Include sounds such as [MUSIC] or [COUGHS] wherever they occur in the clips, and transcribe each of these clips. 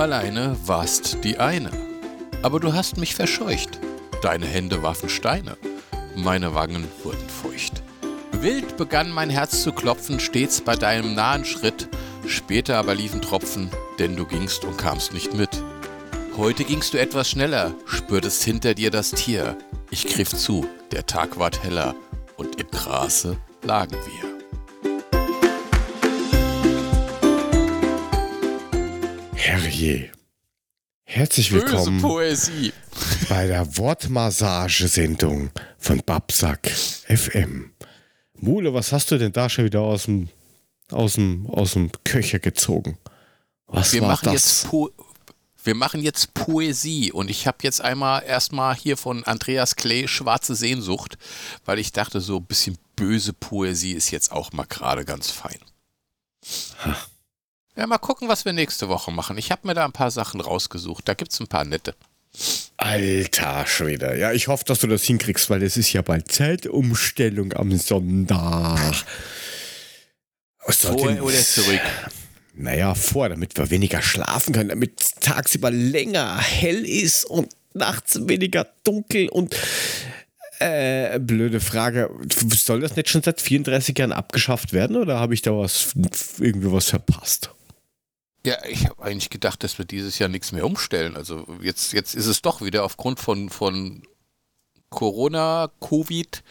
alleine warst die eine. Aber du hast mich verscheucht. Deine Hände warfen Steine. Meine Wangen wurden feucht. Wild begann mein Herz zu klopfen, stets bei deinem nahen Schritt. Später aber liefen Tropfen, denn du gingst und kamst nicht mit. Heute gingst du etwas schneller, spürtest hinter dir das Tier. Ich griff zu, der Tag ward heller und im Grase lagen wir. Herrje. Herzlich willkommen bei der Wortmassagesendung von Babsack FM. Mule, was hast du denn da schon wieder aus dem, aus dem, aus dem Köcher gezogen? Was Wir war machen, das? jetzt po wir machen jetzt Poesie und ich habe jetzt einmal erstmal hier von Andreas Klee Schwarze Sehnsucht, weil ich dachte, so ein bisschen böse Poesie ist jetzt auch mal gerade ganz fein. Ja, mal gucken, was wir nächste Woche machen. Ich habe mir da ein paar Sachen rausgesucht. Da gibt es ein paar nette. Alter Schwede. Ja, ich hoffe, dass du das hinkriegst, weil es ist ja bald Zeitumstellung am Sonntag. Vor oder zurück? Naja, vor, damit wir weniger schlafen können, damit tagsüber länger hell ist und nachts weniger dunkel und äh, blöde Frage, soll das nicht schon seit 34 Jahren abgeschafft werden oder habe ich da was irgendwie was verpasst? Ja, ich habe eigentlich gedacht, dass wir dieses Jahr nichts mehr umstellen. Also jetzt, jetzt ist es doch wieder aufgrund von, von Corona, Covid.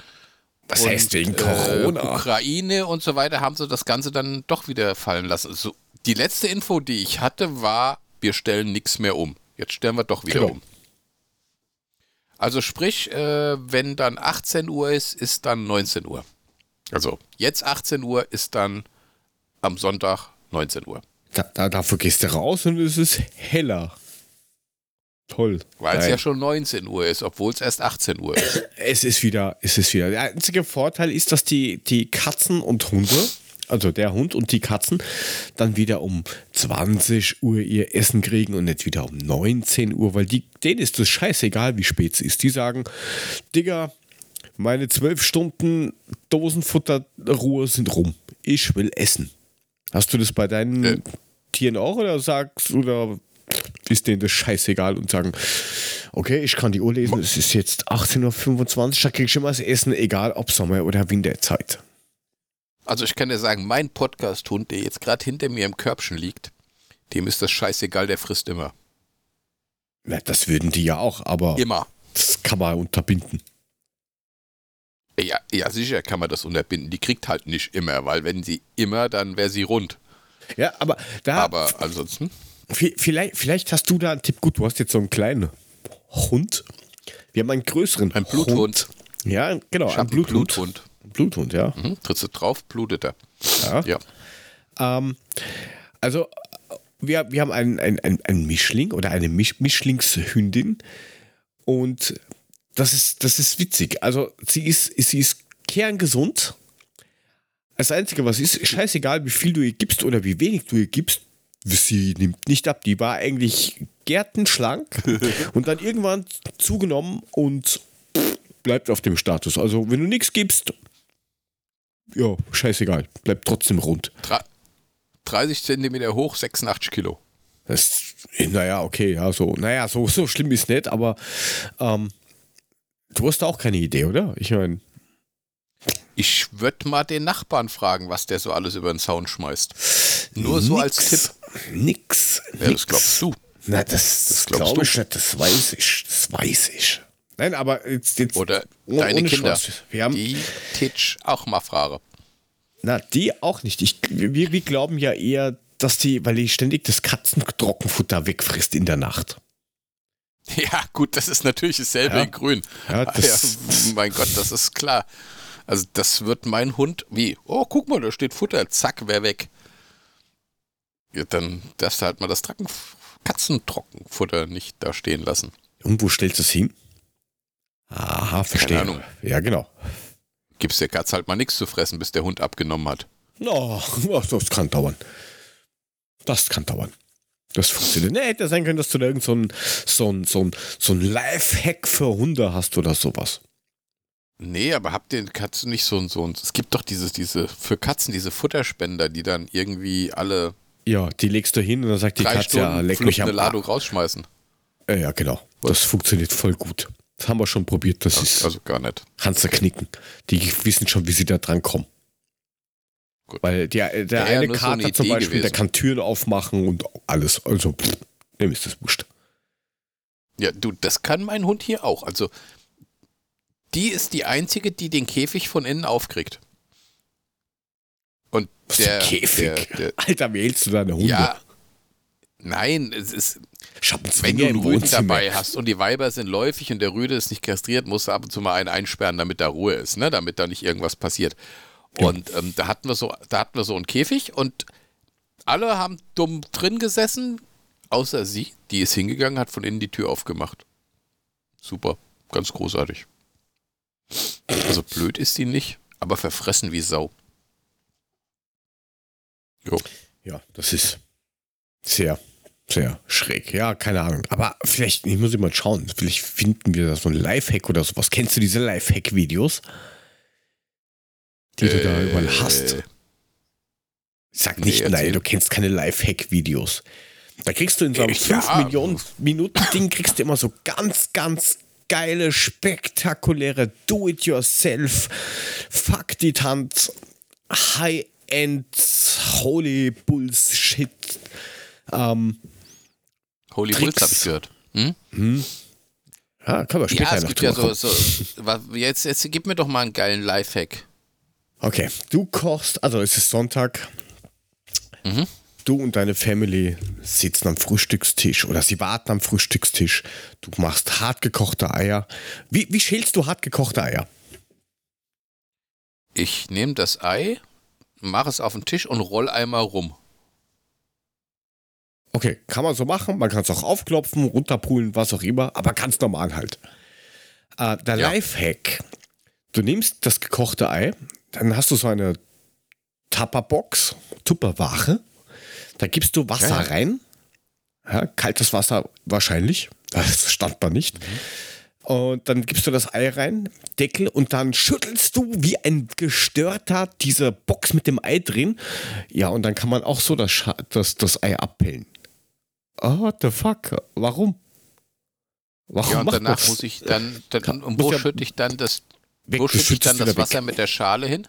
Was und, heißt wegen Äh, Corona? Ukraine und so weiter haben sie das Ganze dann doch wieder fallen lassen. Also, die letzte Info, die ich hatte, war, wir stellen nichts mehr um. Jetzt stellen wir doch wieder Genau. um. Also sprich, äh, wenn dann 18 Uhr ist, ist dann 19 Uhr. Also jetzt 18 Uhr ist dann am Sonntag 19 Uhr. Da, da, dafür gehst du raus und es ist heller. Toll. Weil es ja schon 19 Uhr ist, obwohl es erst 18 Uhr ist. [LAUGHS] Es ist wieder, es ist wieder. Der einzige Vorteil ist, dass die, die Katzen und Hunde, also der Hund und die Katzen, dann wieder um 20 Uhr ihr Essen kriegen und nicht wieder um 19 Uhr, weil die, denen ist es scheißegal, wie spät es ist. Die sagen, Digga, meine 12 Stunden Dosenfutterruhe sind rum. Ich will essen. Hast du das bei deinen Äh. Tieren auch oder sagst oder ist denen das scheißegal und sagen, okay, ich kann die Uhr lesen, es ist jetzt 18.25 Uhr, da krieg ich mal das Essen, egal ob Sommer- oder Winterzeit. Also ich kann dir sagen, mein Podcast-Hund, der jetzt gerade hinter mir im Körbchen liegt, dem ist das scheißegal, der frisst immer. Na, das würden die ja auch, aber Immer. das kann man unterbinden. Ja, ja, sicher kann man das unterbinden. Die kriegt halt nicht immer, weil wenn sie immer, dann wäre sie rund. Ja, aber da, Aber ansonsten, vi- vielleicht, vielleicht hast du da einen Tipp. Gut, du hast jetzt so einen kleinen Hund. Wir haben einen größeren ein Bluthund. Hund. Ja, genau, Ich ein Bluthund. Bluthund. Bluthund, ja. Hm, trittst du drauf, blutet er. Ja. Ja. Ähm, also, wir, wir haben einen, einen, einen, einen Mischling oder eine Misch, Mischlingshündin und das ist, das ist witzig. Also, sie ist, sie ist kerngesund. Das Einzige, was ist, scheißegal, wie viel du ihr gibst oder wie wenig du ihr gibst, sie nimmt nicht ab. Die war eigentlich gärtenschlank [LAUGHS] und dann irgendwann zugenommen und bleibt auf dem Status. Also, wenn du nichts gibst, ja, scheißegal, bleibt trotzdem rund. Dra 30 Zentimeter hoch, 86 Kilo. Das, naja, okay, ja, so, naja, so, so schlimm ist nicht, aber ähm, du hast da auch keine Idee, oder? Ich meine, Ich würde mal den Nachbarn fragen, was der so alles über den Zaun schmeißt. Nur so als Tipp. Nix. Ja, das nix. glaubst du. Na, das, das glaubst glaube du. ich nicht, das weiß ich, das weiß ich. Nein, aber jetzt, jetzt Oder ohne- deine ohne Kinder. Spaß. Wir haben, Die Titsch auch mal frage. na, die auch nicht. Ich, wir, wir glauben ja eher, dass die, weil die ständig das Katzentrockenfutter wegfrisst in der Nacht. [LAUGHS] Ja, gut, das ist natürlich dasselbe Ja. in grün. Ja, Ah, das- ja, [LAUGHS] mein Gott, das ist klar. Also das wird mein Hund, wie, oh, guck mal, da steht Futter, zack, wer weg. Ja, dann darfst du halt mal das Tracken Katzentrockenfutter nicht da stehen lassen. Und wo stellst du es hin? Aha, verstehe. Ahnung. Ja, genau. Gibst der Katze halt mal nichts zu fressen, bis der Hund abgenommen hat. No, [LAUGHS] das kann dauern. Das kann dauern. Das funktioniert. Ne, hätte sein können, dass du da irgend so ein, so ein, so ein, so ein Life-Hack für Hunde hast oder sowas. Nee, aber habt ihr Katzen nicht so ein, so ein, es gibt doch dieses, diese, für Katzen diese Futterspender, die dann irgendwie alle Ja, die legst du hin und dann sagt die Katze, ja, Stunden leck mich eine am Ladung rausschmeißen. Äh, Ja, genau. Das funktioniert voll gut. Das haben wir schon probiert. Das ist Also gar nicht. Hansa knicken. Die wissen schon, wie sie da dran kommen. Gut. Weil der, der Wäre ja eine nur so eine Kater zum Beispiel, der gewesen. kann Türen aufmachen und alles. Also, pff, dem ist das wurscht. Ja, du, das kann mein Hund hier auch. Also, die ist die einzige, die den Käfig von innen aufkriegt. Und Was der, Käfig. der, der Alter, wie hältst du deine Hunde? ja, nein, es ist, wenn du einen Rüden dabei hast und die Weiber sind läufig und der Rüde ist nicht kastriert, musst du ab und zu mal einen einsperren, damit da Ruhe ist, ne? damit da nicht irgendwas passiert. Und ähm, da hatten wir so, da hatten wir so einen Käfig und alle haben dumm drin gesessen, außer sie, die ist hingegangen, hat von innen die Tür aufgemacht. Super, ganz großartig. Also blöd ist die nicht, aber verfressen wie Sau. Jo. Ja, das ist sehr, sehr schräg. Ja, keine Ahnung. Aber vielleicht, ich muss mal schauen, vielleicht finden wir da so ein Lifehack oder sowas. Kennst du diese Lifehack-Videos? Die du da Äh, überall hast? Sag nee, nicht nein, erzähl. du kennst keine Lifehack-Videos. Da kriegst du in so einem Äh, 5 ja. Millionen Minuten Ding kriegst du immer so ganz, ganz geile, spektakuläre Do-it-yourself, fuck die Tanz, High-End, holy Bullshit. Ähm, Holy Tricks. Bulls habe ich gehört. Hm? ja, kann man später Ja, es gibt ja so, so jetzt, jetzt gib mir doch mal einen geilen Lifehack. Okay, du kochst, also es ist Sonntag. Mhm. Du und deine Family sitzen am Frühstückstisch oder sie warten am Frühstückstisch. Du machst hartgekochte Eier. Wie, wie schälst du hartgekochte Eier? Ich nehme das Ei, mache es auf den Tisch und roll einmal rum. Okay, kann man so machen. Man kann es auch aufklopfen, runterpulen, was auch immer, aber ganz normal halt. Äh, der Ja. Lifehack: Du nimmst das gekochte Ei, dann hast du so eine Tupperbox, Tupperware. Da gibst du Wasser Ja, rein. Ja, kaltes Wasser wahrscheinlich. [LAUGHS] Das stand man nicht. Und dann gibst du das Ei rein, Deckel und dann schüttelst du wie ein gestörter diese Box mit dem Ei drin. Ja, und dann kann man auch so das, das, das Ei abpellen. Oh, what the fuck? Warum? Warum Ja, und danach das? muss ich dann, dann Kann- und wo ja schütte ich dann das, wo schütte ich dann das wieder weg. Wasser mit der Schale hin?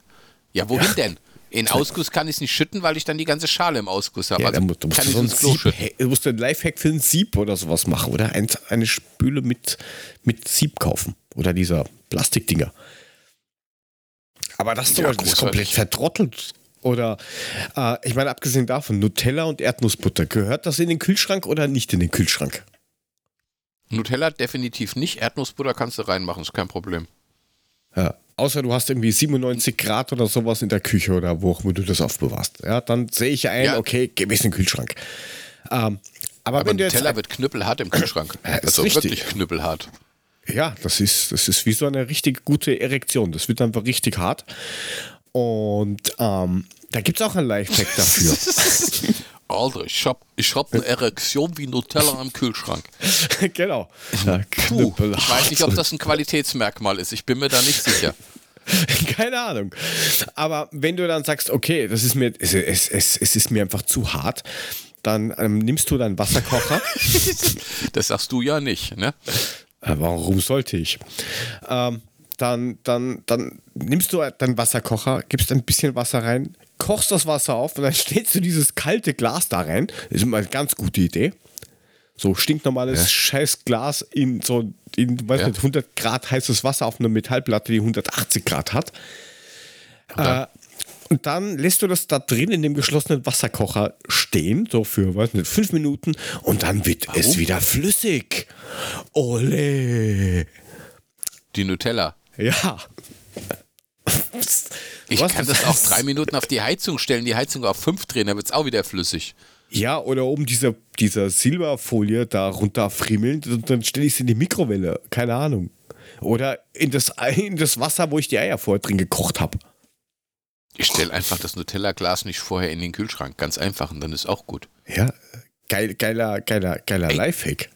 Ja, wohin denn? In [LAUGHS] Ausguss kann ich es nicht schütten, weil ich dann die ganze Schale im Ausguss habe. Ja, also dann musst, du musst so ein Sieb, hä- du musst einen Lifehack für ein Sieb oder sowas machen oder ein, eine Spüle mit, mit Sieb kaufen oder dieser Plastikdinger. Aber das, Ja, ist komplett vertrottelt. Oder, äh, ich meine, abgesehen davon, Nutella und Erdnussbutter, gehört das in den Kühlschrank oder nicht in den Kühlschrank? Nutella definitiv nicht. Erdnussbutter kannst du reinmachen, ist kein Problem. Ja. Außer du hast irgendwie 97 Grad oder sowas in der Küche oder wo auch immer du das aufbewahrst. Ja, dann sehe ich ein, Ja. okay, geh in den Kühlschrank. Ähm, aber, Aber wenn jetzt Nutella wird knüppelhart im Kühlschrank. Ja, ist also richtig. wirklich knüppelhart. Ja, das ist, das ist wie so eine richtig gute Erektion. Das wird einfach richtig hart. Und ähm, da gibt es auch ein Lifehack dafür. [LAUGHS] Alter, ich hab, ich hab eine Erektion wie Nutella im Kühlschrank. [LAUGHS] genau. Puh, ich weiß nicht, ob das ein Qualitätsmerkmal ist. Ich bin mir da nicht sicher. [LAUGHS] Keine Ahnung. Aber wenn du dann sagst, okay, das ist mir, es, es, es, es ist mir einfach zu hart, dann ähm, nimmst du deinen Wasserkocher. [LAUGHS] Das sagst du ja nicht, ne? Äh, Warum sollte ich? Ähm, dann, dann, dann nimmst du deinen Wasserkocher, gibst ein bisschen Wasser rein, kochst das Wasser auf und dann [LAUGHS] stellst du dieses kalte Glas da rein. Das ist immer eine ganz gute Idee. So stinknormales scheiß Glas in so in, weiß Ja. nicht, 100 Grad heißes Wasser auf einer Metallplatte, die 180 Grad hat. Äh, und dann lässt du das da drin in dem geschlossenen Wasserkocher stehen, so für, weiß nicht, fünf Minuten und dann wird es wieder flüssig. Ole. Die Nutella. Ja. [LAUGHS] Ich Was? kann das auch drei Minuten auf die Heizung stellen, die Heizung auf fünf drehen, dann wird es auch wieder flüssig. Ja, oder oben diese, diese Silberfolie da runterfriemeln und dann stelle ich sie in die Mikrowelle. Keine Ahnung. Oder in das, in das Wasser, wo ich die Eier vorher drin gekocht habe. Ich stelle einfach das Nutella-Glas nicht vorher in den Kühlschrank. Ganz einfach und dann ist auch gut. Ja, geil, geiler, geiler, geiler Ey. Lifehack.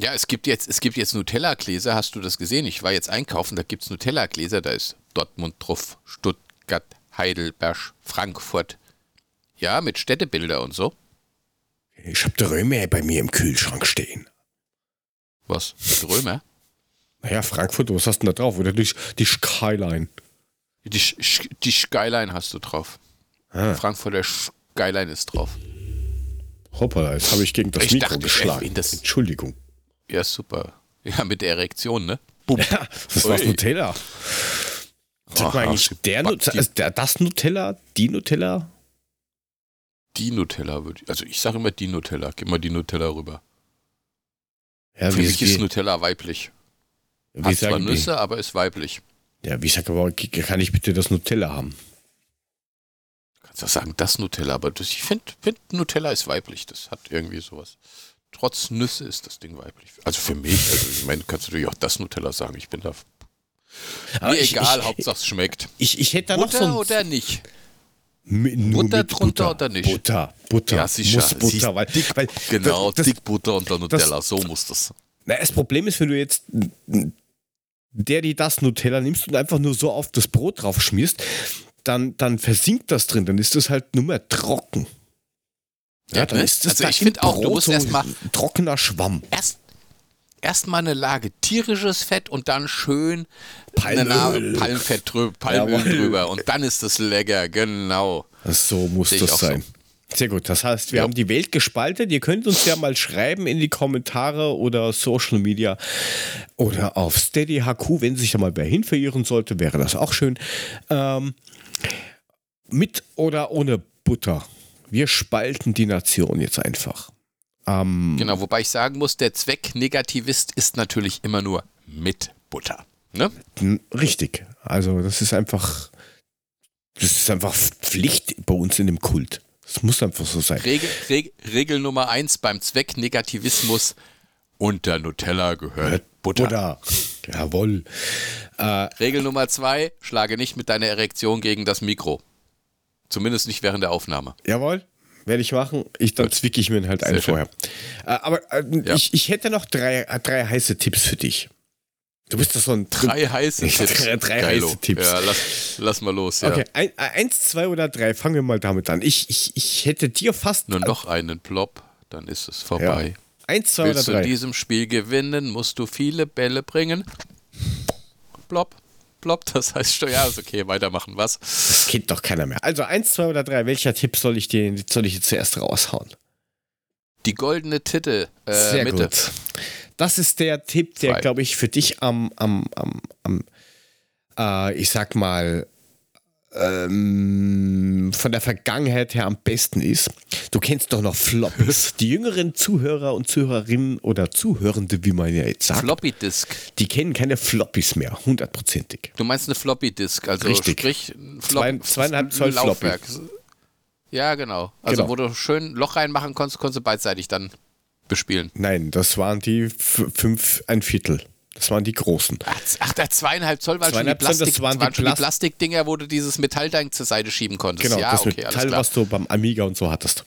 Ja, es gibt jetzt, es gibt jetzt Nutella-Gläser, hast du das gesehen? Ich war jetzt einkaufen, da gibt es Nutella-Gläser, da ist Dortmund drauf, Stuttgart, Heidelberg, Frankfurt. Ja, mit Städtebilder und so. Ich habe Römer bei mir im Kühlschrank stehen. Was? Mit Römer? Naja, Frankfurt, was hast du denn da drauf? Oder die, die Skyline? Die, die Skyline hast du drauf. Ah. Frankfurter Skyline ist drauf. Hoppala, jetzt habe ich gegen das Ich Mikro dachte, geschlagen. das. Entschuldigung. Ja, super. Ja, mit der Erektion, ne? Bum. Ja, das war. Nutella. Sag mal eigentlich, der, Back- Nut- also der, das Nutella, die Nutella? Die Nutella würde ich. Also ich sage immer die Nutella. Gib mal die Nutella rüber. Ja, Für wie, mich ist wie, Nutella weiblich. wie Hat zwar sagen die? Nüsse, aber ist weiblich. Ja, wie sag aber, kann ich bitte das Nutella haben? Du kannst auch sagen, das Nutella, aber das, ich finde, find, Nutella ist weiblich. Das hat irgendwie sowas. Trotz Nüsse ist das Ding weiblich. Also für mich, also ich meine, du kannst natürlich auch das Nutella sagen. Ich bin da. Aber Mir ich- egal, ich- Hauptsache es schmeckt. Ich, ich hätte da noch Butter so ein, oder nicht? mit, nur Butter mit drunter Butter. oder nicht? Butter, Butter. Ja, sicher. Muss Butter, Siehst, weil, dick- weil Genau, das, dick Butter und dann Nutella. so muss das. Na, das Problem ist, wenn du jetzt der, die das Nutella nimmst und einfach nur so auf das Brot drauf schmierst, dann, dann versinkt das drin, dann ist das halt nur mehr trocken. Ja, dann ne? ist das Also da ich im find auch, du musst so erst mal- ein trockener Schwamm. Erst erstmal eine Lage tierisches Fett und dann schön Palmöl. Palmfett drüber, Palmöl drüber und dann ist das lecker, genau. So muss Sehe das sein. Sehr gut. Das heißt, wir Ja. haben die Welt gespalten. Ihr könnt uns ja mal schreiben in die Kommentare oder Social Media oder auf Steady HQ, wenn sich da mal wer hin verirren sollte, wäre das auch schön. Ähm, mit oder ohne Butter. Wir spalten die Nation jetzt einfach. Ähm, Genau, wobei ich sagen muss, der Zwecknegativist ist natürlich immer nur mit Butter. Ne? Richtig. Also das ist einfach, das ist einfach Pflicht bei uns in dem Kult. Das muss einfach so sein. Regel, Reg, Regel Nummer eins beim Zwecknegativismus: Unter Nutella gehört Butter. Butter. Jawohl. Äh, Regel Nummer zwei: Schlage nicht mit deiner Erektion gegen das Mikro. Zumindest nicht während der Aufnahme. Jawohl, werde ich machen. Ich, dann zwicke ich mir halt einen Sehr vorher. Äh, aber äh, Ja. ich, ich hätte noch drei, äh, drei heiße Tipps für dich. Du bist doch so ein Drei heiße Tipps. drei- Geilo. heiße Tipps. Ja, lass, lass mal los. Ja. Okay, ein, äh, eins, zwei oder drei. Fangen wir mal damit an. Ich, ich, ich hätte dir fast. Nur noch einen Plop, dann ist es vorbei. Eins, zwei Willst du oder in drei. diesem Spiel gewinnen, musst du viele Bälle bringen. Plop, plop, das heißt schon, ja, ist okay, weitermachen, was? Das kennt doch keiner mehr. Also eins, zwei oder drei. Welcher Tipp soll ich dir soll ich dir zuerst raushauen? Die goldene Titel, äh, Sehr Mitte. gut. Das ist der Tipp, der, glaube ich, für dich am, am, am, am äh, ich sag mal, ähm, von der Vergangenheit her am besten ist. Du kennst doch noch Floppies. [LAUGHS] Die jüngeren Zuhörer und Zuhörerinnen oder Zuhörende, wie man ja jetzt sagt, Floppy Disk. die kennen keine Floppies mehr, hundertprozentig. Du meinst eine Floppy Disk, also Richtig. sprich Flop, Zwei- zweieinhalb Zoll Laufwerk. Ja, genau. Also Genau. wo du schön Loch reinmachen konntest, konntest du beidseitig dann bespielen. Nein, das waren die fünf, ein Viertel. Das waren die großen. Ach, der zweieinhalb Zoll waren schon die, Zweieinhalb Zoll, das Plastik, waren waren die schon die Plast- Plastikdinger, wo du dieses Metallding zur Seite schieben konntest. Genau, ja, das okay, Metall, was du beim Amiga und so hattest.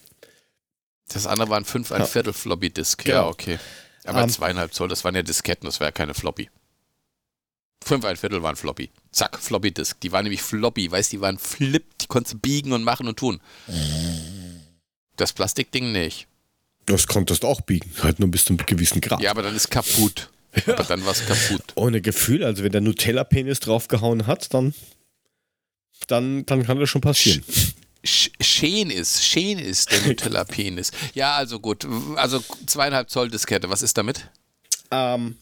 Das andere waren fünf, ein Ja. Viertel Floppy Disk. Genau. Ja, okay. Aber Ähm, zweieinhalb Zoll, das waren ja Disketten, das wäre keine Floppy. Fünf, ein Viertel waren Floppy. Zack, Floppy Disk. Die waren nämlich Floppy, weißt du, die waren flip, die konntest du biegen und machen und tun. Das Plastikding nicht. Das konntest du auch biegen, halt nur bis zu einem gewissen Grad. Ja, aber dann ist kaputt. Aber dann war es kaputt. Ohne Gefühl, also wenn der Nutella-Penis draufgehauen hat, dann, dann, dann kann das schon passieren. [LAUGHS] Sch Schön ist, schön ist der [LAUGHS] Nutella-Penis. Ja, also gut. Also zweieinhalb Zoll Diskette, was ist damit? Ähm,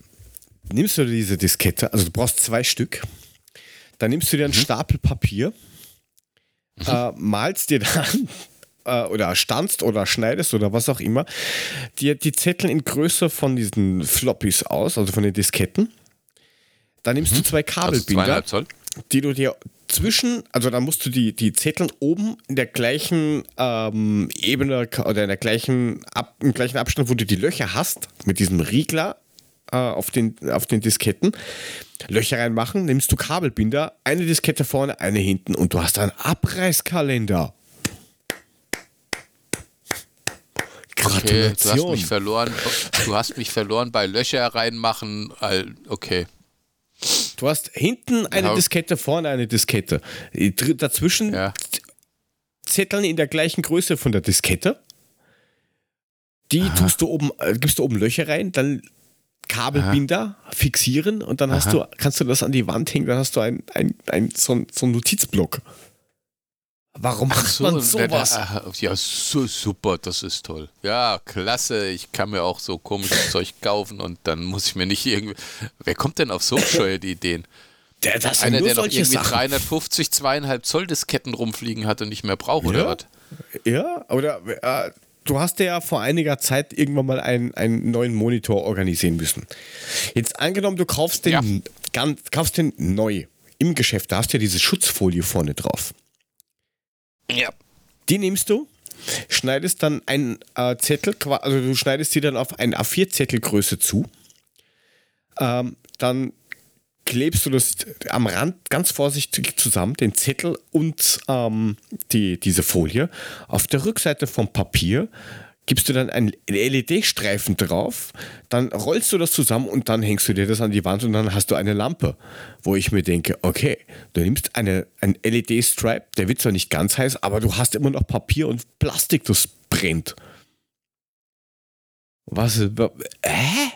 nimmst du diese Diskette, also du brauchst zwei Stück, dann nimmst du dir einen Stapel Papier, äh, malst dir dann [LAUGHS] äh, oder stanzt oder schneidest oder was auch immer, dir die Zettel in Größe von diesen Floppies aus, also von den Disketten. Dann nimmst du zwei Also Kabelbinder. Zoll. die du dir zwischen, also dann musst du die, die Zettel oben in der gleichen ähm, Ebene oder in der gleichen, Ab, im gleichen Abstand, wo du die Löcher hast, mit diesem Riegler äh, auf, den, auf den Disketten, Löcher reinmachen, nimmst du Kabelbinder, eine Diskette vorne, eine hinten und du hast einen Abreißkalender. Okay, du hast mich verloren. Du hast mich verloren bei Löcher reinmachen. Okay. Du hast hinten eine Ja. Diskette, vorne eine Diskette. Dazwischen Ja. Zetteln in der gleichen Größe von der Diskette. Die Aha. tust du oben, äh, gibst du oben Löcher rein, dann Kabelbinder fixieren und dann hast Aha. du, kannst du das an die Wand hängen, dann hast du ein, ein, ein, so, ein, so einen Notizblock. Warum macht man da- sowas? da- ja, so super, das ist toll. Ja, klasse. Ich kann mir auch so komisches Zeug kaufen und dann muss ich mir nicht irgendwie. Wer kommt denn auf so bescheuerte [LAUGHS] Ideen? Der, das Einer, der noch irgendwie Sachen. 350, zweieinhalb Zoll Disketten rumfliegen hat und nicht mehr braucht, oder Ja. was? Ja, oder äh, du hast ja vor einiger Zeit irgendwann mal einen, einen neuen Monitor organisieren müssen. Jetzt angenommen, du kaufst den, Ja. ganz, kaufst den neu im Geschäft, da hast du ja diese Schutzfolie vorne drauf. Ja. Die nimmst du, schneidest dann einen äh, Zettel, also du schneidest die dann auf ein A4-Zettelgröße zu. Ähm, dann klebst du das am Rand ganz vorsichtig zusammen, den Zettel und ähm, die, diese Folie. Auf der Rückseite vom Papier gibst du dann einen LED-Streifen drauf, dann rollst du das zusammen und dann hängst du dir das an die Wand und dann hast du eine Lampe, wo ich mir denke, okay, du nimmst eine, einen LED-Stripe, der wird zwar nicht ganz heiß, aber du hast immer noch Papier und Plastik, das brennt. Was? wa- Hä?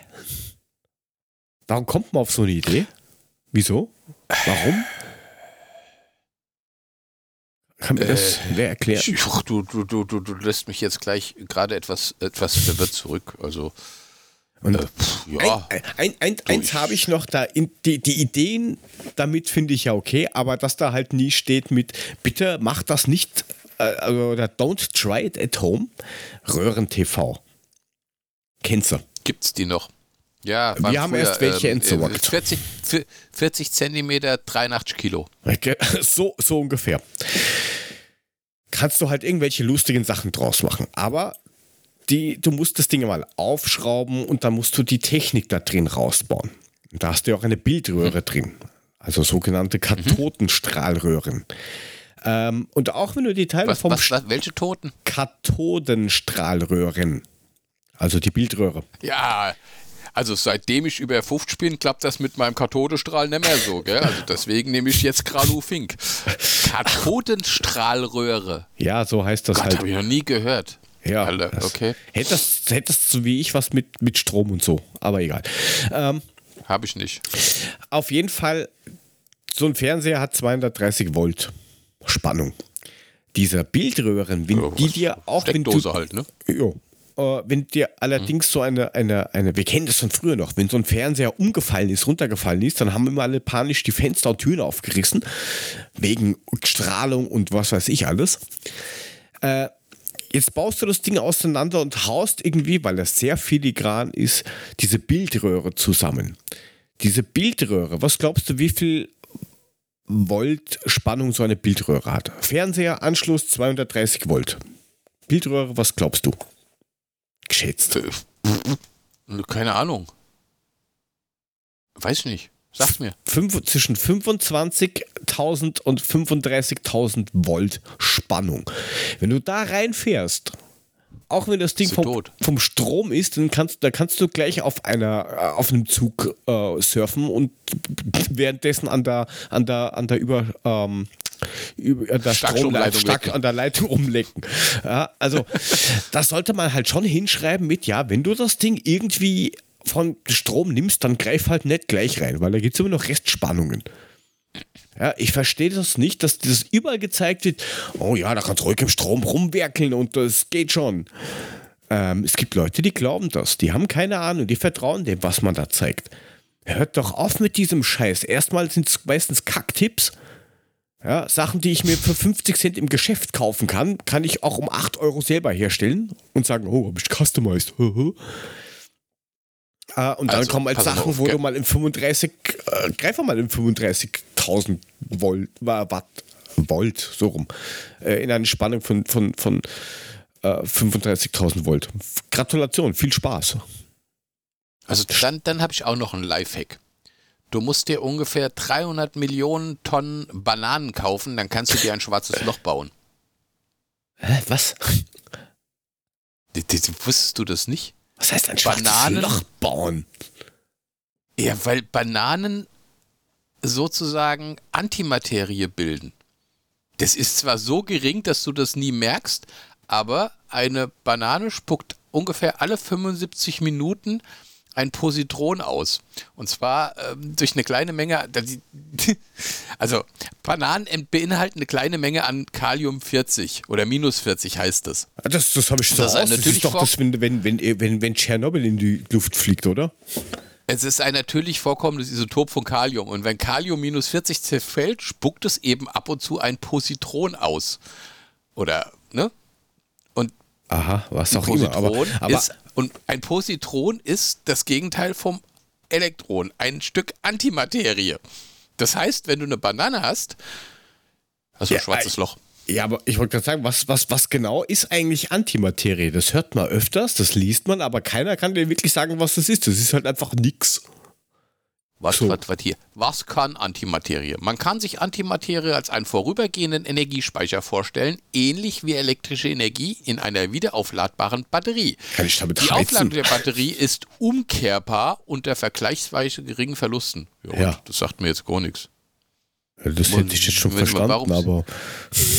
Warum kommt man auf so eine Idee? Wieso? Warum? Kann mir das wer erklären? Ach, du, du, du, du, du lässt mich jetzt gleich gerade etwas, etwas verwirrt zurück. Also, Und äh, pff, ja. Ein, ein, ein, eins habe ich noch da. In, die, die Ideen damit finde ich ja okay, aber dass da halt nie steht mit, bitte mach das nicht, äh, also, oder don't try it at home. Röhren-TV. Kennst du? Gibt's die noch? Ja, Wir haben erst welche entsorgt. 40, für- 40 Zentimeter, 83 Kilo. [LAUGHS] So, so ungefähr. Kannst du halt irgendwelche lustigen Sachen draus machen. Aber die, du musst das Ding mal aufschrauben und dann musst du die Technik da drin rausbauen. Und da hast du ja auch eine Bildröhre drin. Also sogenannte Kathodenstrahlröhren. Ähm, und auch wenn du die Teile Was, vom was, was, welche Toten? Kathodenstrahlröhren, also die Bildröhre. Ja, also seitdem ich über 50 bin, klappt das mit meinem Kathodestrahl nicht mehr so, gell? Also deswegen nehme ich jetzt Gralu Fink. Kathodenstrahlröhre. Ja, so heißt das Gott, halt. habe ich noch nie gehört. Ja, Alter, okay. Hättest, hättest so wie ich was mit, mit Strom und so, aber egal. Ähm, Habe ich nicht. auf jeden Fall, so ein Fernseher hat 230 Volt Spannung. Dieser Bildröhren, wenn Ja, die dir auch wenn du, Steckdose halt, ne? Jo. Äh, wenn dir allerdings so eine, eine, eine, wir kennen das von früher noch, wenn so ein Fernseher umgefallen ist, runtergefallen ist, dann haben immer alle panisch die Fenster und Türen aufgerissen, wegen Strahlung und was weiß ich alles. Äh, jetzt baust du das Ding auseinander und haust irgendwie, weil das sehr filigran ist, diese Bildröhre zusammen. Diese Bildröhre, was glaubst du, wie viel Volt Spannung so eine Bildröhre hat? Fernseher, Anschluss 230 Volt. Bildröhre, was glaubst du? Geschätzt. Äh, Keine Ahnung. Weiß nicht. Sag's mir. Fünf, zwischen 25.000 und 35.000 Volt Spannung. Wenn du da reinfährst, auch wenn das Ding vom, vom Strom ist, dann kannst, da kannst du gleich auf einer äh, auf einem Zug äh, surfen und währenddessen an der an der an der über ähm, über an der Stromleitung stark an der Leitung rumlecken. Ja, also [LAUGHS] das sollte man halt schon hinschreiben mit ja, wenn du das Ding irgendwie von Strom nimmst, dann greif halt nicht gleich rein, weil da gibt es immer noch Restspannungen. Ja, ich verstehe das nicht, dass das überall gezeigt wird, oh ja, da kannst du ruhig im Strom rumwerkeln und das geht schon. Ähm, es gibt Leute, die glauben das, die haben keine Ahnung, die vertrauen dem, was man da zeigt. Hört doch auf mit diesem Scheiß. Erstmal sind es meistens Kacktipps. Ja, Sachen, die ich mir für 50 Cent im Geschäft kaufen kann, kann ich auch um 8 Euro selber herstellen und sagen, oh, hab ich customized. Äh, [LAUGHS] und dann Also, kommen halt Sachen, auf, wo du mal im 35, äh, greif mal im 35.000 Volt, wa- Watt, Volt, so rum, äh, in eine Spannung von, von, von äh, 35.000 Volt. Gratulation, viel Spaß. Also dann, dann habe ich auch noch einen Lifehack. Du musst dir ungefähr 300 Millionen Tonnen Bananen kaufen, dann kannst du dir ein schwarzes Loch bauen. Hä, was? D- d- Wusstest du das nicht? Was heißt ein schwarzes Bananen? Loch bauen? Ja, weil Bananen sozusagen Antimaterie bilden. Das ist zwar so gering, dass du das nie merkst, aber eine Banane spuckt ungefähr alle 75 Minuten ein Positron aus. Und zwar ähm, durch eine kleine Menge, [LAUGHS] also Bananen beinhalten eine kleine Menge an Kalium 40 oder minus 40 heißt das. Das, das habe ich so Das raus. Das natürlich ist doch das, wenn, wenn, wenn, wenn, wenn Tschernobyl in die Luft fliegt, oder? Es ist ein natürlich vorkommendes Isotop von Kalium. Und wenn Kalium minus 40 zerfällt, spuckt es eben ab und zu ein Positron aus. Oder, ne? Und Aha, was auch immer. Aber, Positron aber ist, und ein Positron ist das Gegenteil vom Elektron, ein Stück Antimaterie. Das heißt, wenn du eine Banane hast, hast du Ja, ein schwarzes Loch. Ja, aber ich wollte gerade sagen, was, was, was genau ist eigentlich Antimaterie? Das hört man öfters, das liest man, aber keiner kann dir wirklich sagen, was das ist. Das ist halt einfach nix. Was, so. was, was hier? Was kann Antimaterie? Man kann sich Antimaterie als einen vorübergehenden Energiespeicher vorstellen, ähnlich wie elektrische Energie in einer wiederaufladbaren Batterie. Kann ich damit Die heizen? Aufladung der Batterie ist umkehrbar unter vergleichsweise geringen Verlusten. Ja, Ja. Das sagt mir jetzt gar nichts. Ja, Das hätte ich jetzt schon wenn man- verstanden, warum- aber.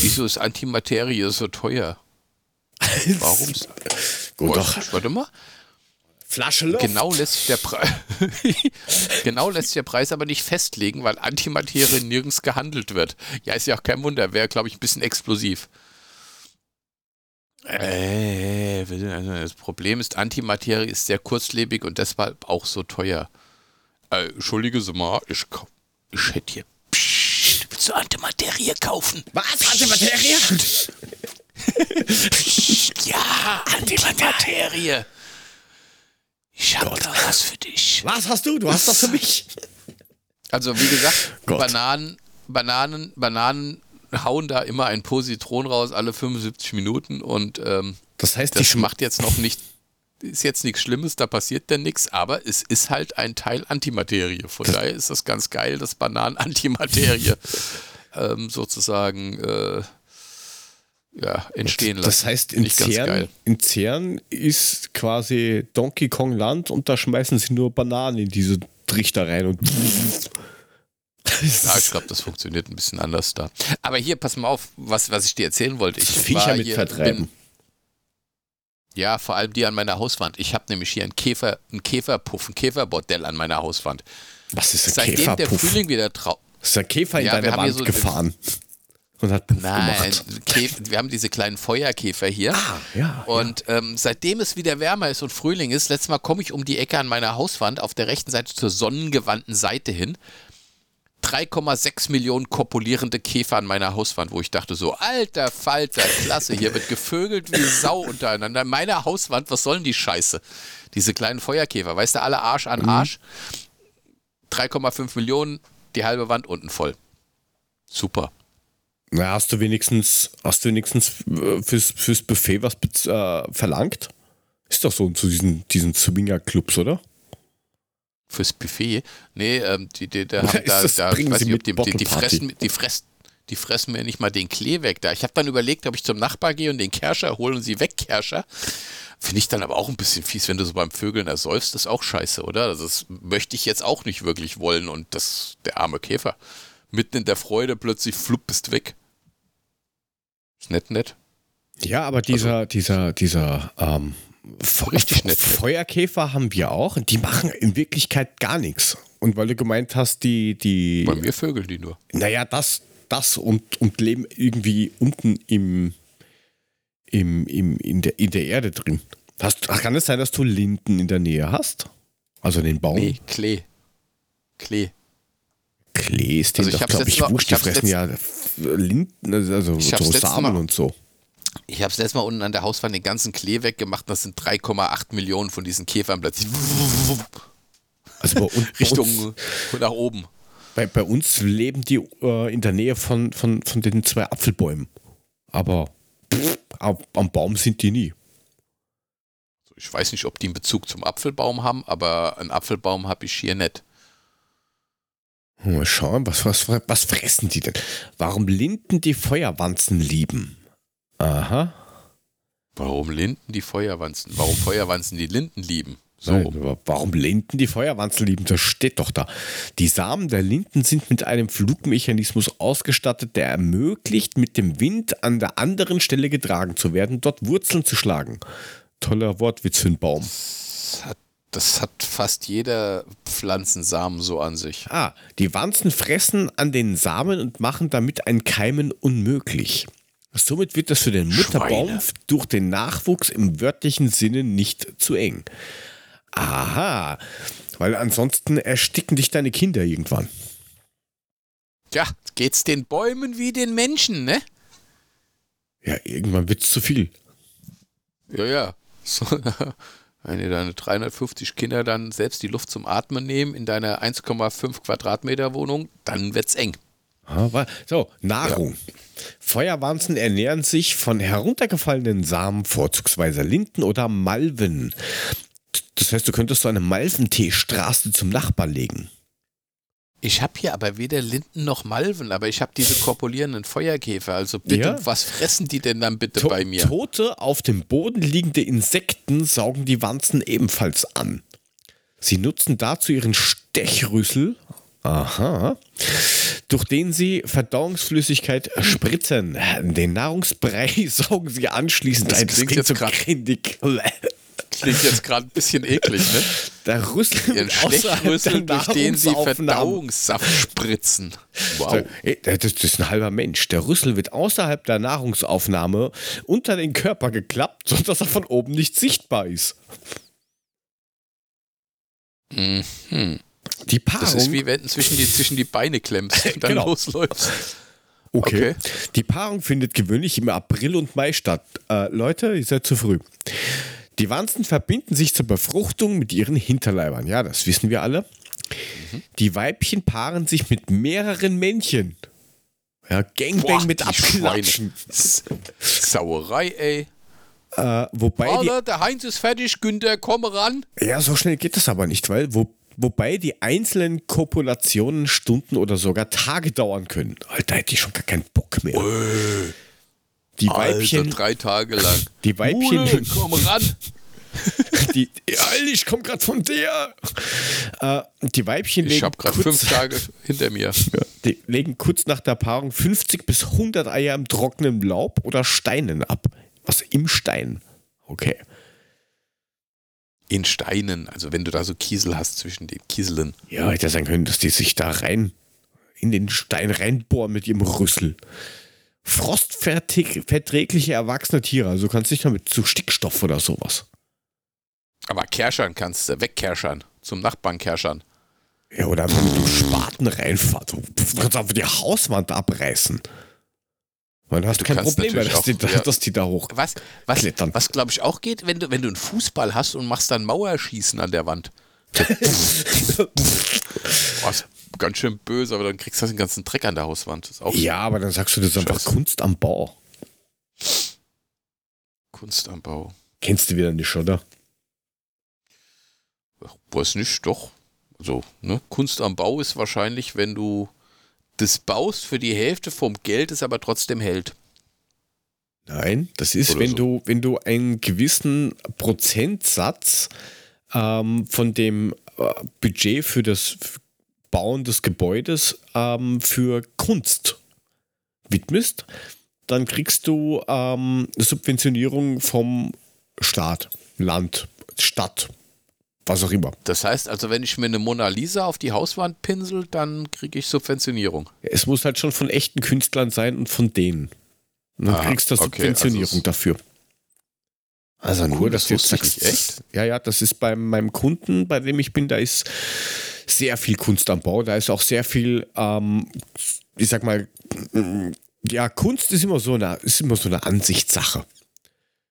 Wieso ist Antimaterie so teuer? [LAUGHS] Warum? Gut, doch. Warte mal. Flasche Luft. Genau lässt sich der Preis [LAUGHS] genau lässt sich der Preis aber nicht festlegen, weil Antimaterie nirgends gehandelt wird. Ja, ist ja auch kein Wunder, wäre, glaube ich, ein bisschen explosiv. Äh, das Problem ist, Antimaterie ist sehr kurzlebig und deshalb auch so teuer. Äh, Entschuldige Sie mal, ich, kau- ich hätte hier. Psst, willst du Antimaterie kaufen? Was? Antimaterie? Psst, [LAUGHS] ja, Antimaterie. Ich habe da was für dich. Was hast du? Du hast das für mich. Also wie gesagt, Gott. Bananen, Bananen, Bananen hauen da immer ein Positron raus alle 75 Minuten und ähm, Das heißt, das die macht jetzt noch nicht, ist jetzt nichts Schlimmes, da passiert denn nichts, aber es ist halt ein Teil Antimaterie. Von daher ist das ganz geil, dass Bananen Antimaterie [LAUGHS] ähm, sozusagen äh, ja, entstehen lassen. Das heißt, in CERN, in CERN ist quasi Donkey Kong Land und da schmeißen sie nur Bananen in diese Trichter rein und. Ja, ich glaube, das funktioniert ein bisschen anders da. Aber hier, pass mal auf, was, was ich dir erzählen wollte. Ich Viecher war mit hier, vertreiben. bin- Ja, vor allem die an meiner Hauswand. Ich habe nämlich hier einen Käfer, einen Käferpuff, ein Käferbordell an meiner Hauswand. Was ist ein Seitdem der Käferpuff? Frühling wieder trau. Ist der Käfer in Ja, deine Wand so- gefahren und hat Puff Nein, gemacht. Käf, wir haben diese kleinen Feuerkäfer hier. Ah, ja. Und ähm, seitdem es wieder wärmer ist und Frühling ist, letztes Mal komme ich um die Ecke an meiner Hauswand auf der rechten Seite zur sonnengewandten Seite hin. 3,6 Millionen kopulierende Käfer an meiner Hauswand, wo ich dachte so, alter Falter, klasse, hier wird gevögelt wie Sau untereinander. Meine Hauswand, was sollen die Scheiße? Diese kleinen Feuerkäfer, weißt du, alle Arsch an Arsch. 3,5 Millionen, die halbe Wand unten voll. Super. Na, hast du wenigstens, hast du wenigstens äh, fürs, fürs Buffet was äh, verlangt? Ist doch so zu diesen, diesen Swinger-Clubs, oder? Fürs Buffet? Nee, ähm, die, die, da, haben, da, das- da bringen weiß nicht, ob die, die, die, fressen, die, fressen, die fressen mir nicht mal den Klee weg da. Ich habe dann überlegt, ob ich zum Nachbar gehe und den Kerscher hole und sie wegkerscher. Finde ich dann aber auch ein bisschen fies, wenn du so beim Vögeln ersäufst, das ist auch scheiße, oder? Also das möchte ich jetzt auch nicht wirklich wollen und das, der arme Käfer. Mitten in der Freude plötzlich flupp bist weg. Ist nett, nett. Ja, aber dieser, dieser, dieser ähm, Richtig nett. Feuerkäfer haben wir auch und die machen in Wirklichkeit gar nichts. Und weil du gemeint hast, die, die, Bei mir vögeln die nur. naja, das, das und, und leben irgendwie unten im, im, im, in, der, in der Erde drin. Hast, kann es sein, dass du Linden in der Nähe hast? Also den Baum? Nee, Klee. Klee. Klee ist Also ich doch, glaube ich, Mal- wurscht. Die fressen ja Linden, also so letztes Samen Mal- und so. Ich habe es letztes Mal unten an der Hauswand den ganzen Klee weggemacht. Das sind 3,8 Millionen von diesen Käfern plötzlich Also bei, uns, [LAUGHS] bei, Richtung uns, nach oben. bei, bei uns leben die äh, in der Nähe von, von, von den zwei Apfelbäumen. Aber pff, am Baum sind die nie. Ich weiß nicht, ob die einen Bezug zum Apfelbaum haben, aber einen Apfelbaum habe ich hier nicht. Mal schauen, was, was, was fressen die denn? Warum Linden die Feuerwanzen lieben? Aha. Warum Linden die Feuerwanzen? Warum Feuerwanzen die Linden lieben? So. Nein, warum Linden die Feuerwanzen lieben? Das steht doch da. Die Samen der Linden sind mit einem Flugmechanismus ausgestattet, der ermöglicht, mit dem Wind an der anderen Stelle getragen zu werden, dort Wurzeln zu schlagen. Toller Wortwitz für einen Baum. Das hat, das hat fast jeder Pflanzensamen so an sich. Ah, die Wanzen fressen an den Samen und machen damit ein Keimen unmöglich. Somit wird es für den Mutterbaum Schweine. durch den Nachwuchs im wörtlichen Sinne nicht zu eng. Aha, weil ansonsten ersticken dich deine Kinder irgendwann. Ja, geht's den Bäumen wie den Menschen, ne? Ja, irgendwann wird es zu viel. Ja, ja. [LAUGHS] So, wenn dir deine 350 Kinder dann selbst die Luft zum Atmen nehmen in deiner 1,5 Quadratmeter Wohnung, dann wird's eng. Ah, So, Nahrung. Feuerwanzen ernähren sich von heruntergefallenen Samen, vorzugsweise Linden oder Malven. Das heißt, du könntest so eine Malventeestraße zum Nachbarn legen. Ich habe hier aber weder Linden noch Malven, aber ich habe diese korpulierenden Feuerkäfer. Also bitte, Ja? was fressen die denn dann bitte To bei mir? Tote, auf dem Boden liegende Insekten saugen die Wanzen ebenfalls an. Sie nutzen dazu ihren Stechrüssel, aha, durch den sie Verdauungsflüssigkeit spritzen. Den Nahrungsbrei [LAUGHS] saugen sie anschließend Das ein. klingt jetzt so grindig. [LAUGHS] Klingt jetzt gerade ein bisschen eklig, ne? [LAUGHS] Der Rüssel Ihren Stechrüssel, durch den sie Verdauungssaft spritzen. Wow. Das ist ein halber Mensch. Der Rüssel wird außerhalb der Nahrungsaufnahme unter den Körper geklappt, sodass er von oben nicht sichtbar ist. Mhm. Die Paarung. Das ist wie wenn du zwischen die, zwischen die Beine klemmst und dann [LAUGHS] Genau. losläufst. Okay. Okay. Die Paarung findet gewöhnlich im April und Mai statt. Äh, Leute, ihr seid zu früh. Die Wanzen verbinden sich zur Befruchtung mit ihren Hinterleibern. Ja, das wissen wir alle. Die Weibchen paaren sich mit mehreren Männchen. Ja, Gangbang Boah, mit Abklatschen. Sauerei, ey. Äh, wobei die, Alter, der Heinz ist fertig, Günther, komm ran. ja, so schnell geht das aber nicht, weil wo, wobei die einzelnen Kopulationen Stunden oder sogar Tage dauern können. Alter, hätte ich schon gar keinen Bock mehr. Die Weibchen, Alter, drei Tage lang. [LAUGHS] die Weibchen, Mule, komm ran. [LAUGHS] Die, [LAUGHS] Alter, ich komme gerade von der. Äh, die Weibchen Ich legen, habe gerade kurz, fünf Tage hinter mir. die legen kurz nach der Paarung 50 bis 100 Eier im trockenen Laub oder Steinen ab. Was im Stein? Okay. In Steinen, also wenn du da so Kiesel hast zwischen den Kieseln. Ja, hätte sein können, dass die sich da rein in den Stein reinbohren mit ihrem Rüssel. Frostverträgliche erwachsene Tiere, also du kannst nicht damit zu Stickstoff oder sowas. Aber kerschern kannst du, wegkerschern. Zum Nachbarn kerschern. Ja, oder wenn du Spaten reinfährst, du kannst einfach die Hauswand abreißen. Dann hast du kein Problem mehr, dass die, auch- ja. dass die da hoch. Was, was, Klettern. was glaube ich auch geht, wenn du, wenn du einen Fußball hast und machst dann Mauerschießen an der Wand. [LAUGHS] Ist ganz schön böse, aber dann kriegst du den ganzen Dreck an der Hauswand. Ja, aber dann sagst du, das einfach. Kunst am Bau. Kunst am Bau. Kennst du wieder nicht, oder? Ach, Weiß nicht, doch. Also, ne? Kunst am Bau ist wahrscheinlich, wenn du das baust für die Hälfte vom Geld, es aber trotzdem hält. Nein, das ist, Oder wenn so. du, wenn du einen gewissen Prozentsatz ähm, von dem äh, Budget für das Bauen des Gebäudes ähm, für Kunst widmest, dann kriegst du ähm, Subventionierung vom Staat, Land, Stadt, was auch immer. Das heißt also, wenn ich mir eine Mona Lisa auf die Hauswand pinsel, dann kriege ich Subventionierung. Es muss halt schon von echten Künstlern sein und von denen. Und dann Aha, kriegst du okay, Subventionierung also dafür. Also nur, Cool, dass das du jetzt sagst. Echt? Ja, ja, das ist bei meinem Kunden, bei dem ich bin, da ist sehr viel Kunst am Bau. Da ist auch sehr viel, ähm, ich sag mal, mm, ja, Kunst ist immer so eine, ist immer so eine Ansichtssache.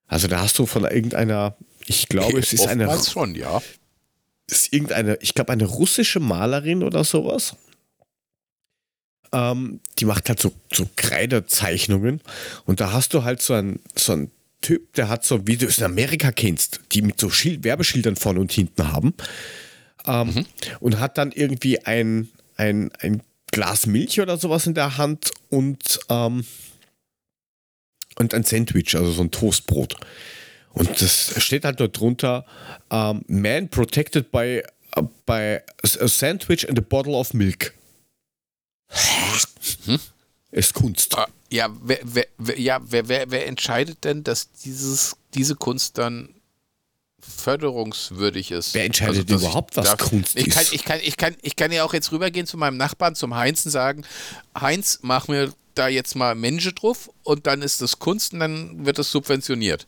Also da hast du von irgendeiner, ich glaube, es ist eine, Oftmals schon, ja. ist irgendeine, ich glaube, eine russische Malerin oder sowas. Ähm, die macht halt so, so Kreidezeichnungen. Und da hast du halt so einen, so einen Typ, der hat so, wie du es in Amerika kennst, die mit so Schild, Werbeschildern vorne und hinten haben. Ähm, Und hat dann irgendwie ein, ein, ein Glas Milch oder sowas in der Hand und, ähm, und ein Sandwich, also so ein Toastbrot. Und das steht halt dort drunter: um, Man protected by, uh, by a sandwich and a bottle of milk. Hm? Ist Kunst. Ah, ja, wer, wer, wer, ja wer, wer, wer entscheidet denn, dass dieses, diese Kunst dann förderungswürdig ist. Wer entscheidet also, überhaupt, was darf, Kunst ich ist? Kann, ich, kann, ich, kann, ich kann ja auch jetzt rübergehen zu meinem Nachbarn, zum Heinz und sagen, Heinz, mach mir da jetzt mal Menschen drauf und dann ist das Kunst und dann wird das subventioniert.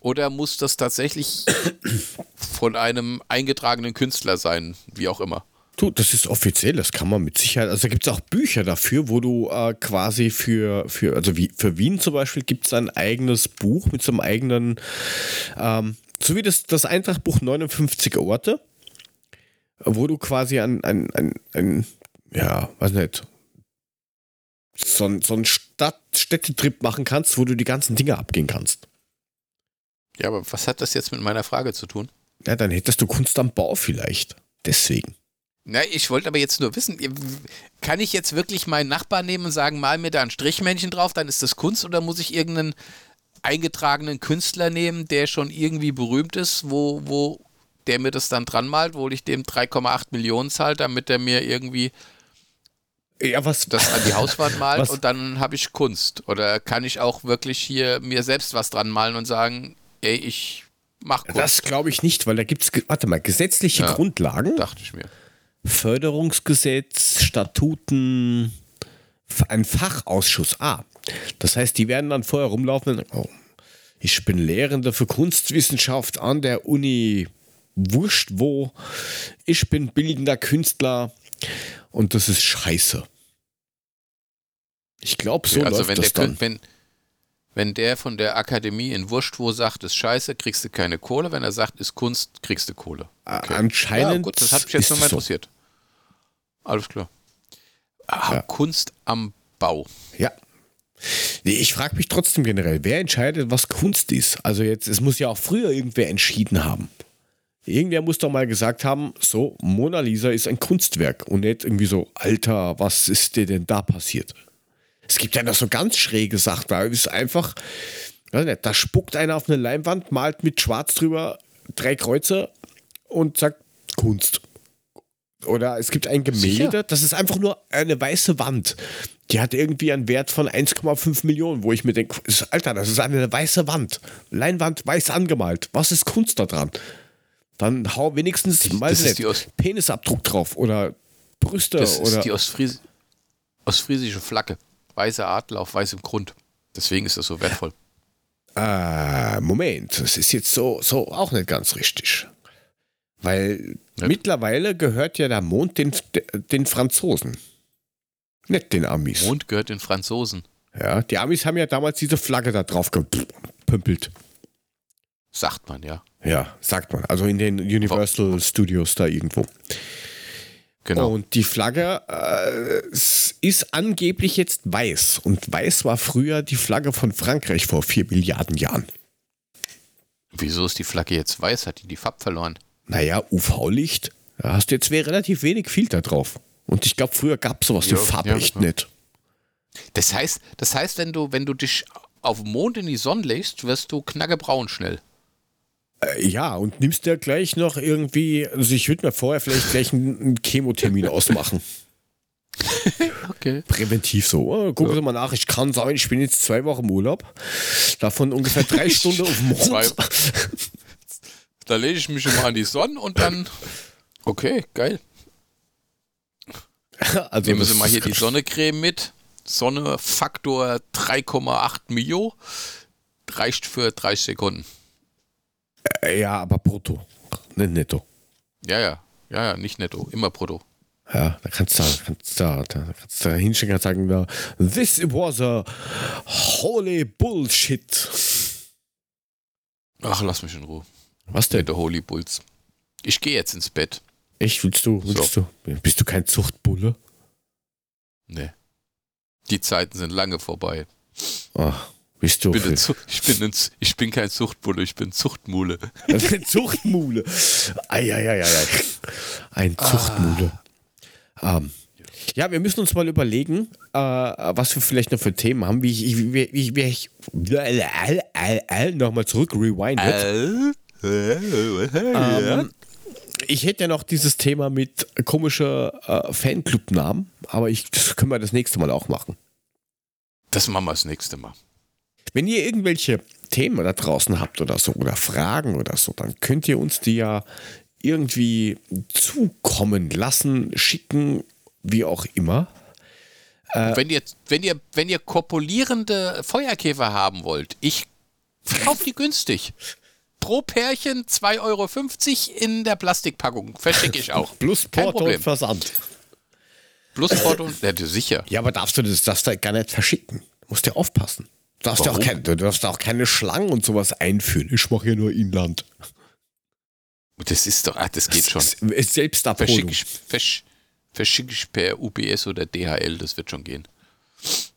Oder muss das tatsächlich [COUGHS] von einem eingetragenen Künstler sein, wie auch immer? Du, das ist offiziell, das kann man mit Sicherheit. Also da gibt es auch Bücher dafür, wo du äh, quasi für, für, also wie für Wien zum Beispiel gibt es ein eigenes Buch mit so einem eigenen ähm, so wie das, das Eintrachtbuch 59 Orte, wo du quasi ein, ein, ein, ein ja, weiß nicht, so, ein, so einen Stadt Städtetrip machen kannst, wo du die ganzen Dinge abgehen kannst. Ja, aber was hat das jetzt mit meiner Frage zu tun? Ja, dann hättest du Kunst am Bau vielleicht. Deswegen. Na, ich wollte aber jetzt nur wissen, kann ich jetzt wirklich meinen Nachbarn nehmen und sagen, mal mir da ein Strichmännchen drauf, dann ist das Kunst oder muss ich irgendeinen eingetragenen Künstler nehmen, der schon irgendwie berühmt ist, wo, wo der mir das dann dran malt, wo ich dem 3,8 Millionen zahle, damit er mir irgendwie ja, was, das an die Hauswand malt was? und dann habe ich Kunst. Oder kann ich auch wirklich hier mir selbst was dran malen und sagen, ey, ich mach Kunst. Das glaube ich nicht, weil da gibt es, warte mal, gesetzliche ja, Grundlagen. Dachte ich mir. Förderungsgesetz, Statuten, ein Fachausschuss. Ah, das heißt, die werden dann vorher rumlaufen und oh, ich bin Lehrender für Kunstwissenschaft an der Uni wurscht wo, ich bin bildender Künstler und das ist scheiße. Ich glaube, so also läuft wenn das der, dann. Wenn, wenn der von der Akademie in Wurscht wo sagt, ist scheiße, kriegst du keine Kohle. Wenn er sagt, ist Kunst, kriegst du Kohle. Okay. Anscheinend. Ja, gut, das hat mich jetzt nochmal interessiert. Alles klar. Ah, ja. Kunst am Bau. Ja. Ich frage mich trotzdem generell, wer entscheidet, was Kunst ist? Also jetzt, es muss ja auch früher irgendwer entschieden haben. Irgendwer muss doch mal gesagt haben, so, Mona Lisa ist ein Kunstwerk und nicht irgendwie so, Alter, was ist dir denn da passiert? Es gibt ja noch so ganz schräge Sachen, da ist einfach, nicht, da spuckt einer auf eine Leinwand, malt mit Schwarz drüber drei Kreuze und sagt Kunst. Oder es gibt ein Gemälde, Sicher? das ist einfach nur eine weiße Wand. Die hat irgendwie einen Wert von 1,5 Millionen, wo ich mir denke, Alter, das ist eine weiße Wand. Leinwand weiß angemalt. Was ist Kunst da dran? Dann hau wenigstens mal nicht, Penisabdruck drauf oder Brüste das oder. Das ist die Ostfries ostfriesische Flagge. Weißer Adler auf weißem Grund. Deswegen ist das so wertvoll. Äh, Moment, das ist jetzt so, so auch nicht ganz richtig. Weil ja. mittlerweile gehört ja der Mond den, den Franzosen. Nicht den Amis. Mond gehört den Franzosen. Ja, die Amis haben ja damals diese Flagge da drauf gepümpelt. Sagt man, ja. Ja, sagt man. Also in den Universal Wo Studios da irgendwo. Genau. Und die Flagge äh, ist angeblich jetzt weiß. Und weiß war früher die Flagge von Frankreich vor vier Milliarden Jahren. Wieso ist die Flagge jetzt weiß? Hat die die Farbe verloren? Naja, UV-Licht. Da hast du jetzt relativ wenig Filter drauf. Und ich glaube, früher gab es sowas wie Farbe ja, echt ja. nicht. Das heißt, das heißt, wenn du, wenn du dich auf dem Mond in die Sonne legst, wirst du knackebraun schnell. Äh, ja, und nimmst dir gleich noch irgendwie, also ich würde mir vorher vielleicht gleich einen, Chemotermin ausmachen. [LAUGHS] okay. Präventiv so. Oh, gucken Sie mal nach, ich kann sagen, ich bin jetzt zwei Wochen im Urlaub. Davon ungefähr drei [LAUGHS] Stunden auf dem Mond. [LAUGHS] Da lege ich mich schon mal an die Sonne und dann. Okay, geil. [LAUGHS] Also Nehmen Sie mal hier die Sonnecreme mit. Sonne Faktor 3,8 Mio. Reicht für 30 Sekunden. Äh, ja, aber brutto. Nicht netto. Ja, ja. Ja, ja, nicht netto. Immer brutto. Ja, da kannst du da, kannst da, da, kannst da hinschicken und sagen, this was a holy bullshit. Ach, lass mich in Ruhe. Was denn? Der Holy Bulls. Ich gehe jetzt ins Bett. Echt, willst du? Willst so. du? Bist du kein Zuchtbulle? Nee. Die Zeiten sind lange vorbei. Ach, bist du? Ich bin, ein, ich, bin ein, ich bin kein Zuchtbulle, ich bin Zuchtmule. Zuchtmule. Eieieiei. Ein ah. Zuchtmule. Ah. Ähm, Ja, wir müssen uns mal überlegen, äh, was wir vielleicht noch für Themen haben, wie ich, ich, wie, wie, wie ich nochmal zurück rewindet. Ähm, ich hätte ja noch dieses Thema mit komischer äh, Fanclub-Namen, aber ich, das können wir das nächste Mal auch machen. Das machen wir das nächste Mal. Wenn ihr irgendwelche Themen da draußen habt oder so oder Fragen oder so, dann könnt ihr uns die ja irgendwie zukommen lassen, schicken, wie auch immer. Äh, wenn, ihr, wenn, ihr, wenn ihr kopulierende Feuerkäfer haben wollt, ich kaufe die günstig. Pro Pärchen 2,50 Euro in der Plastikpackung. Verschicke ich auch. [LAUGHS] Plus Porto und Versand. Plus Porto und ja, sicher. Ja, aber darfst du das darfst du gar nicht verschicken. Du musst ja aufpassen. Du darfst, ja auch, kein, du darfst auch keine Schlangen und sowas einführen. Ich mache ja nur Inland. Das ist doch, ach, das geht schon. Selbstabholung. Verschicke ich, per UPS oder DHL, das wird schon gehen.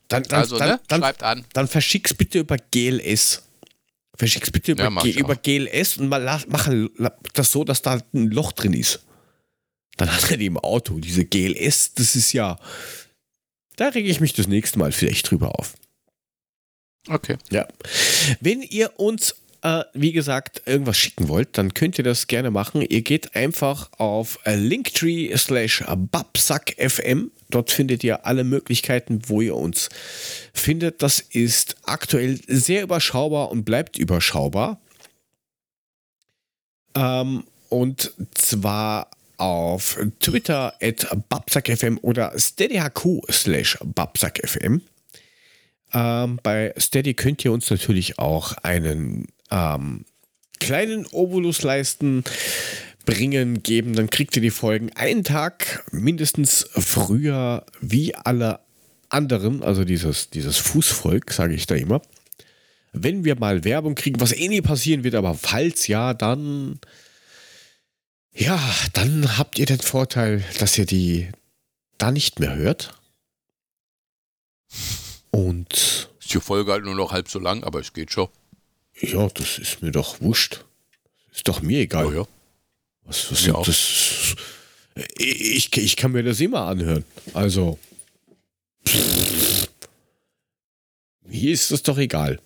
Dann, dann, also, dann, ne? Schreibt an. Dann verschick's bitte über GLS. Verschick's bitte über, ja, über GLS und mal mach das so, dass da ein Loch drin ist. Dann hat er die im Auto. Diese GLS, das ist ja. Da rege ich mich das nächste Mal vielleicht drüber auf. Okay. Ja. Wenn ihr uns äh, wie gesagt, irgendwas schicken wollt, dann könnt ihr das gerne machen. Ihr geht einfach auf äh, linktree slash babsackfm. Dort findet ihr alle Möglichkeiten, wo ihr uns findet. Das ist aktuell sehr überschaubar und bleibt überschaubar. Ähm, und zwar auf Twitter at babsackfm oder steadyhq slash babsackfm. Ähm, bei Steady könnt ihr uns natürlich auch einen ähm, kleinen Obolus leisten, bringen, geben, dann kriegt ihr die Folgen einen Tag mindestens früher wie alle anderen, also dieses, dieses Fußvolk, sage ich da immer. Wenn wir mal Werbung kriegen, was eh nie passieren wird, aber falls ja, dann ja, dann habt ihr den Vorteil, dass ihr die da nicht mehr hört. Und. Ist die Folge halt nur noch halb so lang, aber es geht schon. Ja, das ist mir doch wurscht. Ist doch mir egal. Oh ja. Was, was ja. das? Ich, ich kann mir das immer anhören. Also. Mir ist das doch egal.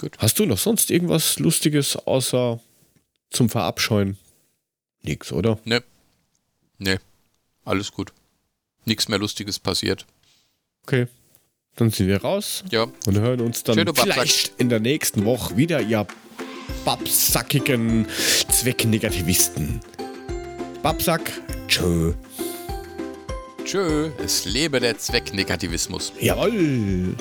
Gut. Hast du noch sonst irgendwas Lustiges außer zum Verabscheuen? Nix, oder? Ne. Ne. Alles gut. Nichts mehr Lustiges passiert. Okay. Dann sind wir raus ja. und hören uns dann Schöne vielleicht in der nächsten Woche wieder, ihr babsackigen Zwecknegativisten. Babsack, tschö. Tschö, es lebe der Zwecknegativismus. Jawoll.